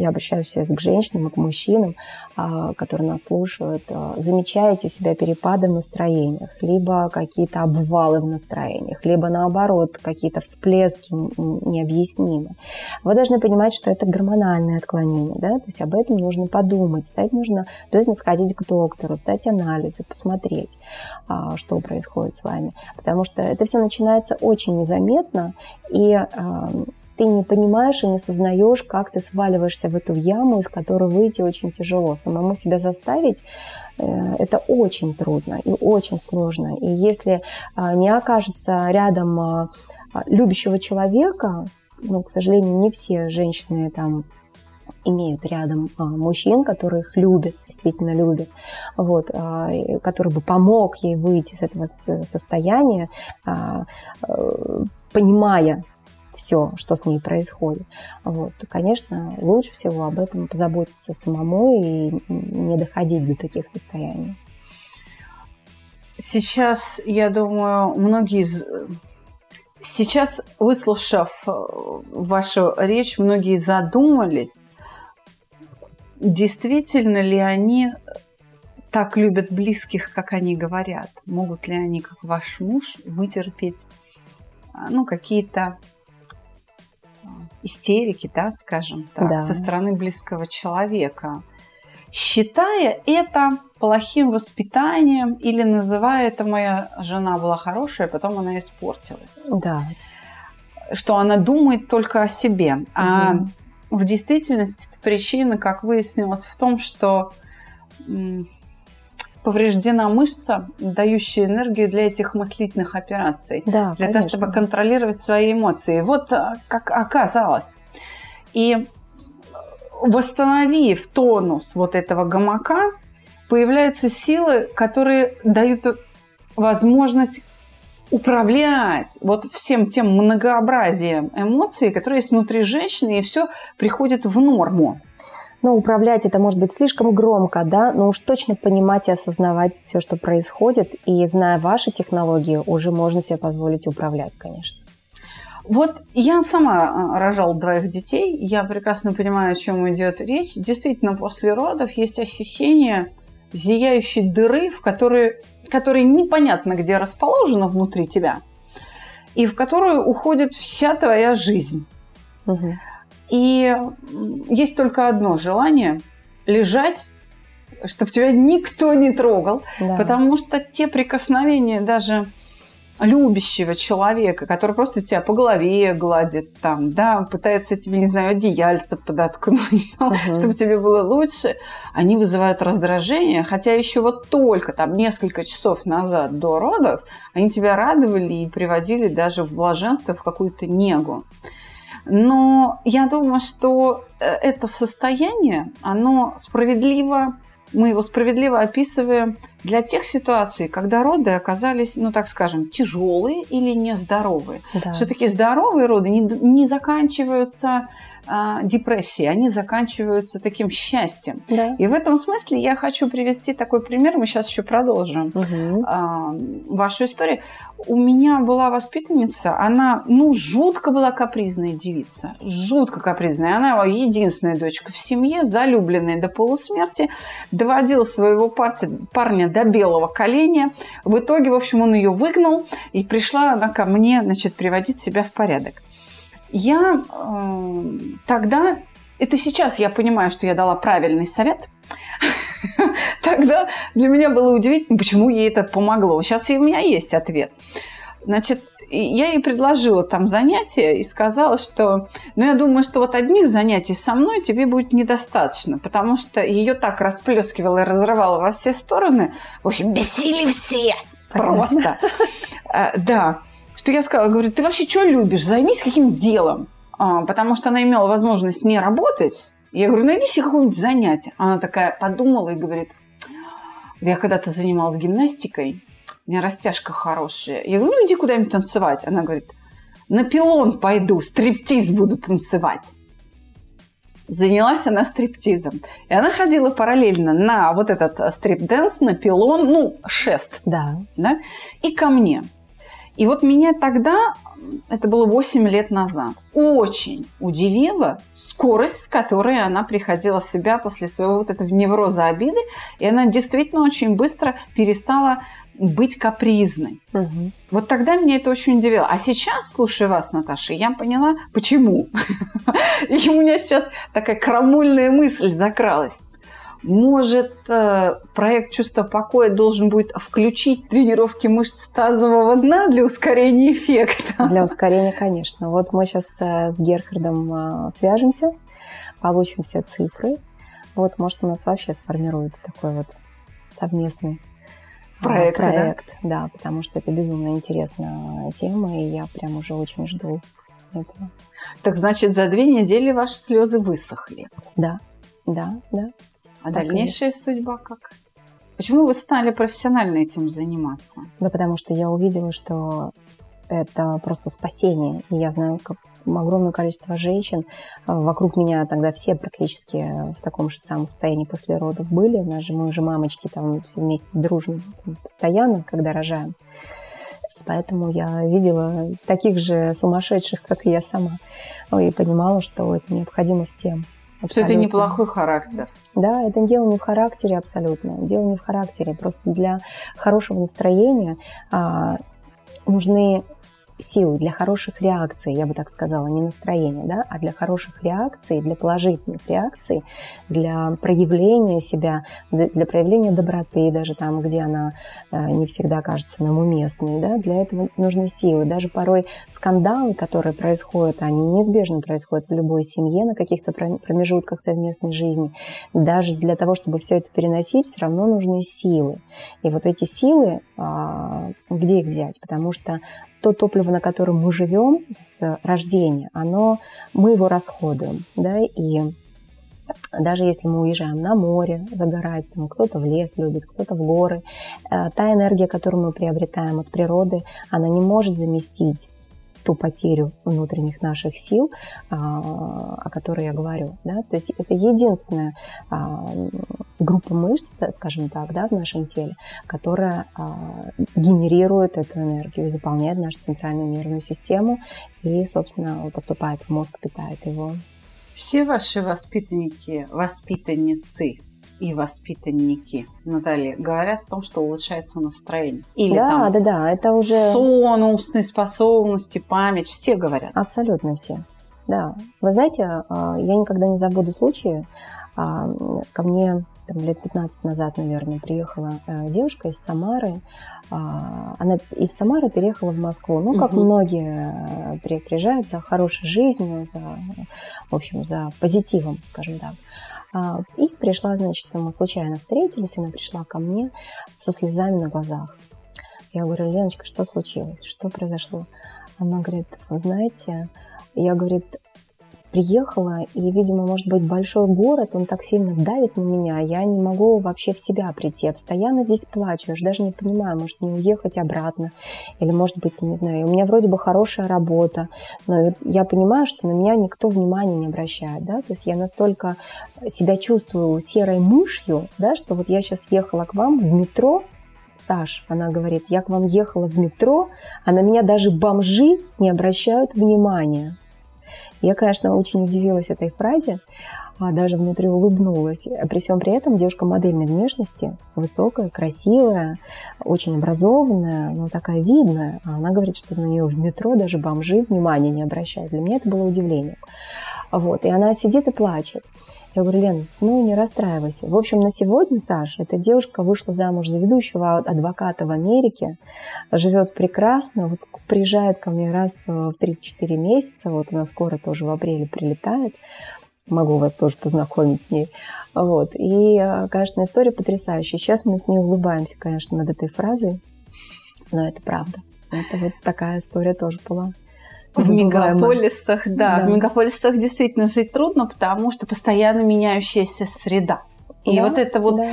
я обращаюсь сейчас к женщинам и к мужчинам, а, которые нас слушают, а, замечаете у себя перепады в настроениях, либо какие-то обвалы в настроениях, либо наоборот, какие-то всплески необъяснимые. Вы должны понимать, что это гормональное отклонение, да, то есть об этом нужно подумать, да, нужно обязательно сходить к доктору, сдать анализы, посмотреть, а, что происходит с вами, потому что это все начинается очень незаметно, и ты не понимаешь и не сознаешь, как ты сваливаешься в эту яму, из которой выйти очень тяжело. Самому себя заставить э, это очень трудно и очень сложно. И если а, не окажется рядом а, любящего человека, ну, к сожалению, не все женщины там имеют рядом а, мужчин, которые их любят, действительно любят, вот, который бы помог ей выйти с этого состояния, понимая, все, что с ней происходит. Вот. Конечно, лучше всего об этом позаботиться самому и не доходить до таких состояний. Сейчас, я думаю, многие из... Сейчас, выслушав э, вашу речь, многие задумались, действительно ли они так любят близких, как они говорят? Могут ли они, как ваш муж, вытерпеть ну, какие-то истерики, да, скажем так, да. со стороны близкого человека, считая это плохим воспитанием или называя это моя жена была хорошая, а потом она испортилась. Да. Что она думает только о себе. Угу. А в действительности причина, как выяснилось, в том, что повреждена мышца, дающая энергию для этих мыслительных операций. Да, для конечно. того, чтобы контролировать свои эмоции. Вот а, как оказалось. И восстановив тонус вот этого гамака, появляются силы, которые дают возможность управлять вот всем тем многообразием эмоций, которые есть внутри женщины, и все приходит в норму. Но управлять это может быть слишком громко, да, но уж точно понимать и осознавать все, что происходит, и зная ваши технологии, уже можно себе позволить управлять, конечно. Вот я сама а, рожала двоих детей, я прекрасно понимаю, о чем идет речь. Действительно, после родов есть ощущение зияющей дыры, в которой, которая непонятно где расположена внутри тебя, и в которую уходит вся твоя жизнь. Угу. И есть только одно желание – лежать, чтобы тебя никто не трогал, да. потому что те прикосновения даже любящего человека, который просто тебя по голове гладит там, да, пытается тебе, не знаю, одеяльце подоткнуть, [laughs] угу. чтобы тебе было лучше, они вызывают раздражение, хотя еще вот только там несколько часов назад до родов они тебя радовали и приводили даже в блаженство, в какую-то негу. Но я думаю, что э, это состояние, оно справедливо, мы его справедливо описываем для тех ситуаций, когда роды оказались, ну так скажем, тяжелые или нездоровые. Да. Все-таки здоровые роды не, не заканчиваются депрессии, они заканчиваются таким счастьем. Да. И в этом смысле я хочу привести такой пример, мы сейчас еще продолжим угу. а, вашу историю. У меня была воспитанница, она, ну, жутко была капризная девица, жутко капризная. Она единственная дочка в семье, залюбленная до полусмерти, доводила своего парня, парня до белого коленя. В итоге, в общем, он ее выгнал, и пришла она ко мне, значит, приводить себя в порядок. Я э, тогда, это сейчас я понимаю, что я дала правильный совет. [laughs] Тогда для меня было удивительно, почему ей это помогло. Сейчас и у меня есть ответ. Значит, я ей предложила там занятия и сказала, что, ну, я думаю, что вот одних занятий со мной тебе будет недостаточно, потому что ее так расплескивало и разрывало во все стороны. В общем, бесили все просто. [laughs] Э, да что я сказала, говорю, ты вообще что любишь? Займись каким делом. А, потому что она имела возможность не работать. Я говорю, найди себе какое-нибудь занятие. Она такая подумала и говорит, я когда-то занималась гимнастикой, у меня растяжка хорошая. Я говорю, ну иди куда-нибудь танцевать. Она говорит, на пилон пойду, стриптиз буду танцевать. Занялась она стриптизом. И она ходила параллельно на вот этот strip dance, на пилон, ну, шест. Да. да. И ко мне. И вот меня тогда, это было 8 лет назад, очень удивила скорость, с которой она приходила в себя после своего вот этого невроза обиды. И она действительно очень быстро перестала быть капризной. Угу. Вот тогда меня это очень удивило. А сейчас, слушая вас, Наташа, я поняла, почему. [laughs] И у меня сейчас такая крамольная мысль закралась. Может, э, проект «Чувство покоя» должен будет включить тренировки мышц тазового дна для ускорения эффекта? [laughs] Для ускорения, конечно. Вот мы сейчас э, с Герхардом э, свяжемся, получим все цифры. Вот, может, у нас вообще сформируется такой вот совместный проект, проект да? да, потому что это безумно интересная тема, и я прям уже очень жду этого. Так значит, за две недели ваши слезы высохли? Да, да, да. А дальнейшая судьба как? Почему вы стали профессионально этим заниматься? Да потому что я увидела, что это просто спасение. И я знаю, как огромное количество женщин а, вокруг меня тогда все практически в таком же самом состоянии после родов были. Наши же, мы уже мамочки там все вместе дружно там, постоянно, когда рожаем. Поэтому я видела таких же сумасшедших, как и я сама. И понимала, что это необходимо всем. Абсолютно. Что это неплохой характер. Да, это дело не в характере абсолютно. Дело не в характере. Просто для хорошего настроения а, нужны силы для хороших реакций, я бы так сказала, не настроения, да, а для хороших реакций, для положительных реакций, для проявления себя, для проявления доброты, даже там, где она э, не всегда кажется нам уместной, да, для этого нужны силы. Даже порой скандалы, которые происходят, они неизбежно происходят в любой семье на каких-то промежутках совместной жизни. Даже для того, чтобы все это переносить, все равно нужны силы. И вот эти силы, а, где их взять? Потому что то топливо, на котором мы живем с рождения, оно, мы его расходуем. Да? И даже если мы уезжаем на море загорать, там, кто-то в лес любит, кто-то в горы, э, та энергия, которую мы приобретаем от природы, она не может заместить ту потерю внутренних наших сил, а, о которой я говорю. Да? То есть это единственная а, группа мышц, скажем так, да, в нашем теле, которая а, генерирует эту энергию заполняет нашу центральную нервную систему и, собственно, поступает в мозг, питает его. Все ваши воспитанники, воспитанницы и воспитанники, Наталья, говорят о том, что улучшается настроение. Или да, там да, да, это уже... Сон, умственные способности, память, все говорят. Абсолютно все. Да. Вы знаете, а, я никогда не забуду случаи. А, ко мне там, лет 15 назад, наверное, приехала э, девушка из Самары. А, она из Самары переехала в Москву. Ну, как угу. многие э, приезжают за хорошей жизнью, за, в общем, за позитивом, скажем так. А, и пришла, значит, мы случайно встретились, она пришла ко мне со слезами на глазах. Я говорю, Леночка, что случилось? Что произошло? Она говорит, вы знаете, я, говорит, приехала, и, видимо, может быть, большой город, он так сильно давит на меня, я не могу вообще в себя прийти. Я постоянно здесь плачу, я же даже не понимаю, может, не уехать обратно, или, может быть, не знаю, у меня вроде бы хорошая работа, но вот я понимаю, что на меня никто внимания не обращает, да, то есть я настолько себя чувствую серой мышью, да, что вот я сейчас ехала к вам в метро, Саш, она говорит, я к вам ехала в метро, а на меня даже бомжи не обращают внимания. Я, конечно, очень удивилась этой фразе, а даже внутри улыбнулась. При всем при этом девушка модельной внешности, высокая, красивая, очень образованная, но такая видная. А она говорит, что на нее в метро даже бомжи внимания не обращают. Для меня это было удивлением. Вот. И она сидит и плачет. Я говорю, Лен, ну не расстраивайся. В общем, на сегодня, Саша, эта девушка вышла замуж за ведущего адвоката в Америке, живет прекрасно, вот приезжает ко мне раз в 3-4 месяца, вот она скоро тоже в апреле прилетает, могу вас тоже познакомить с ней. Вот. И, э, конечно, история потрясающая. Сейчас мы с ней улыбаемся, конечно, над этой фразой, но это правда. Это вот такая история тоже была. В мегаполисах, да, да, в мегаполисах действительно жить трудно, потому что постоянно меняющаяся среда. И да, вот это вот, да.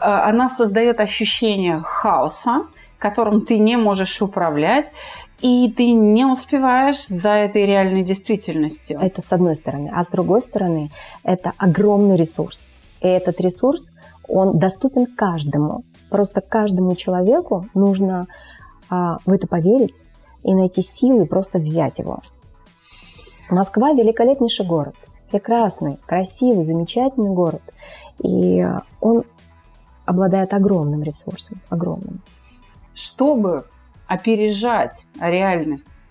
А, она создает ощущение хаоса, которым ты не можешь управлять, и ты не успеваешь за этой реальной действительностью. Это с одной стороны. А с другой стороны, это огромный ресурс. И этот ресурс, он доступен каждому. Просто каждому человеку нужно а, в это поверить, и найти силы просто взять его. Москва – великолепнейший город, прекрасный, красивый, замечательный город. И он обладает огромным ресурсом, огромным. Чтобы опережать реальность,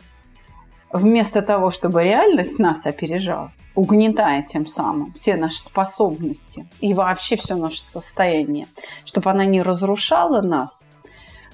вместо того, чтобы реальность нас опережала, угнетая тем самым все наши способности и вообще все наше состояние, чтобы она не разрушала нас,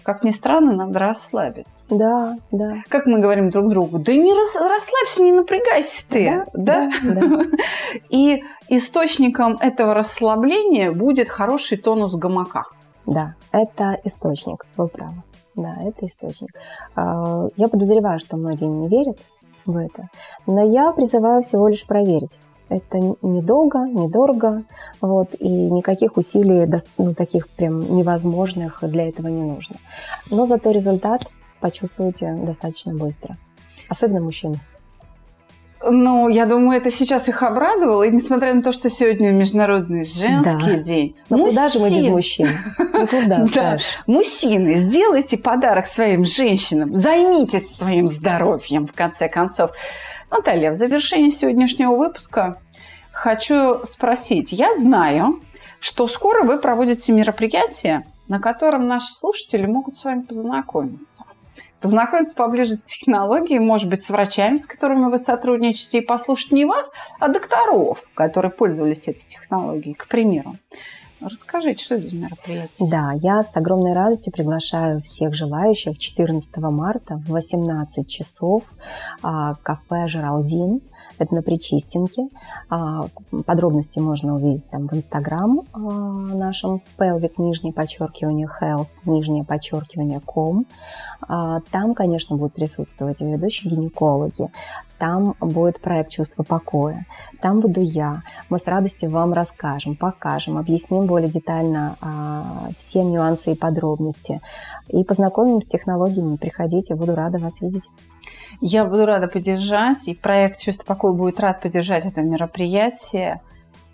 как ни странно, надо расслабиться. Да, да. Как мы говорим друг другу, да не рас, расслабься, не напрягайся ты. Да, да? да, да. [laughs] И источником этого расслабления будет хороший тонус гамака. Да, это источник, вы правы. Да, это источник. А, я подозреваю, что многие не верят в это, но я призываю всего лишь проверить. Это недолго, недорого, вот, и никаких усилий, ну, таких прям невозможных для этого не нужно. Но зато результат почувствуете достаточно быстро. Особенно мужчины. Ну, я думаю, это сейчас их обрадовало. И несмотря на то, что сегодня Международный женский да. день. Но мужчин... куда же мы без мужчин? Ну, куда, [laughs] да. Мужчины, сделайте подарок своим женщинам. Займитесь своим здоровьем, в конце концов. Наталья, в завершении сегодняшнего выпуска хочу спросить. Я знаю, что скоро вы проводите мероприятие, на котором наши слушатели могут с вами познакомиться. Познакомиться поближе с технологией, может быть, с врачами, с которыми вы сотрудничаете, и послушать не вас, а докторов, которые пользовались этой технологией, к примеру. Расскажите, что это за мероприятие? Да, я с огромной радостью приглашаю всех желающих 14 марта в 18 часов а, кафе «Жералдин». Это на Причистенке. А, подробности можно увидеть там в Инстаграм а, нашем pelvic, нижнее подчеркивание, health, нижнее подчеркивание, com. Там, конечно, будут присутствовать ведущие гинекологи. там будет проект «Чувство покоя», там буду я. Мы с радостью вам расскажем, покажем, объясним более детально а, все нюансы и подробности. И познакомим с технологиями. Приходите, буду рада вас видеть. Я буду рада поддержать, и проект «Чувство покоя» будет рад поддержать это мероприятие.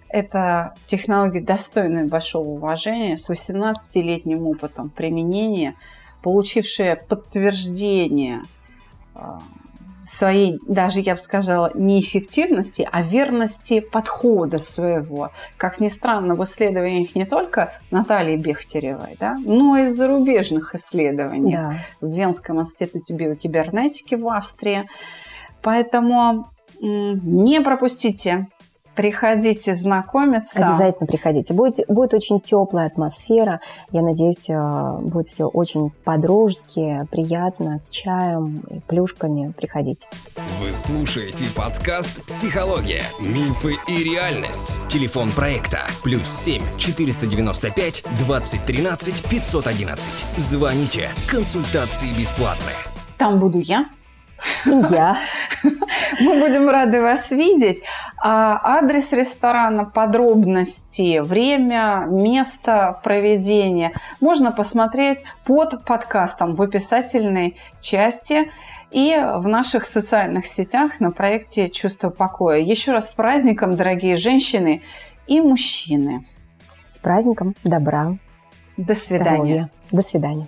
Это технологии, достойные большого уважения, с 18-летним опытом применения, получившие подтверждение а, своей, даже я бы сказала, неэффективности, а верности подхода своего. Как ни странно, в исследованиях не только Натальи Бехтеревой, да, но и зарубежных исследований да. в Венском институте биокибернетики в Австрии. Поэтому не пропустите Приходите знакомиться. Обязательно приходите. Будет, будет очень теплая атмосфера. Я надеюсь, э, будет все очень по-дружески, приятно, с чаем и плюшками. Приходите. Вы слушаете подкаст «Психология. Мифы и реальность». Телефон проекта «Плюс 7 495 2013 511». Звоните. Консультации бесплатные. Там буду я, [laughs] я. Мы будем рады вас видеть. А адрес ресторана, подробности, время, место проведения можно посмотреть под подкастом в описательной части и в наших социальных сетях на проекте «Чувство покоя». Еще раз с праздником, дорогие женщины и мужчины. С праздником, добра. До свидания. Здоровья. До свидания.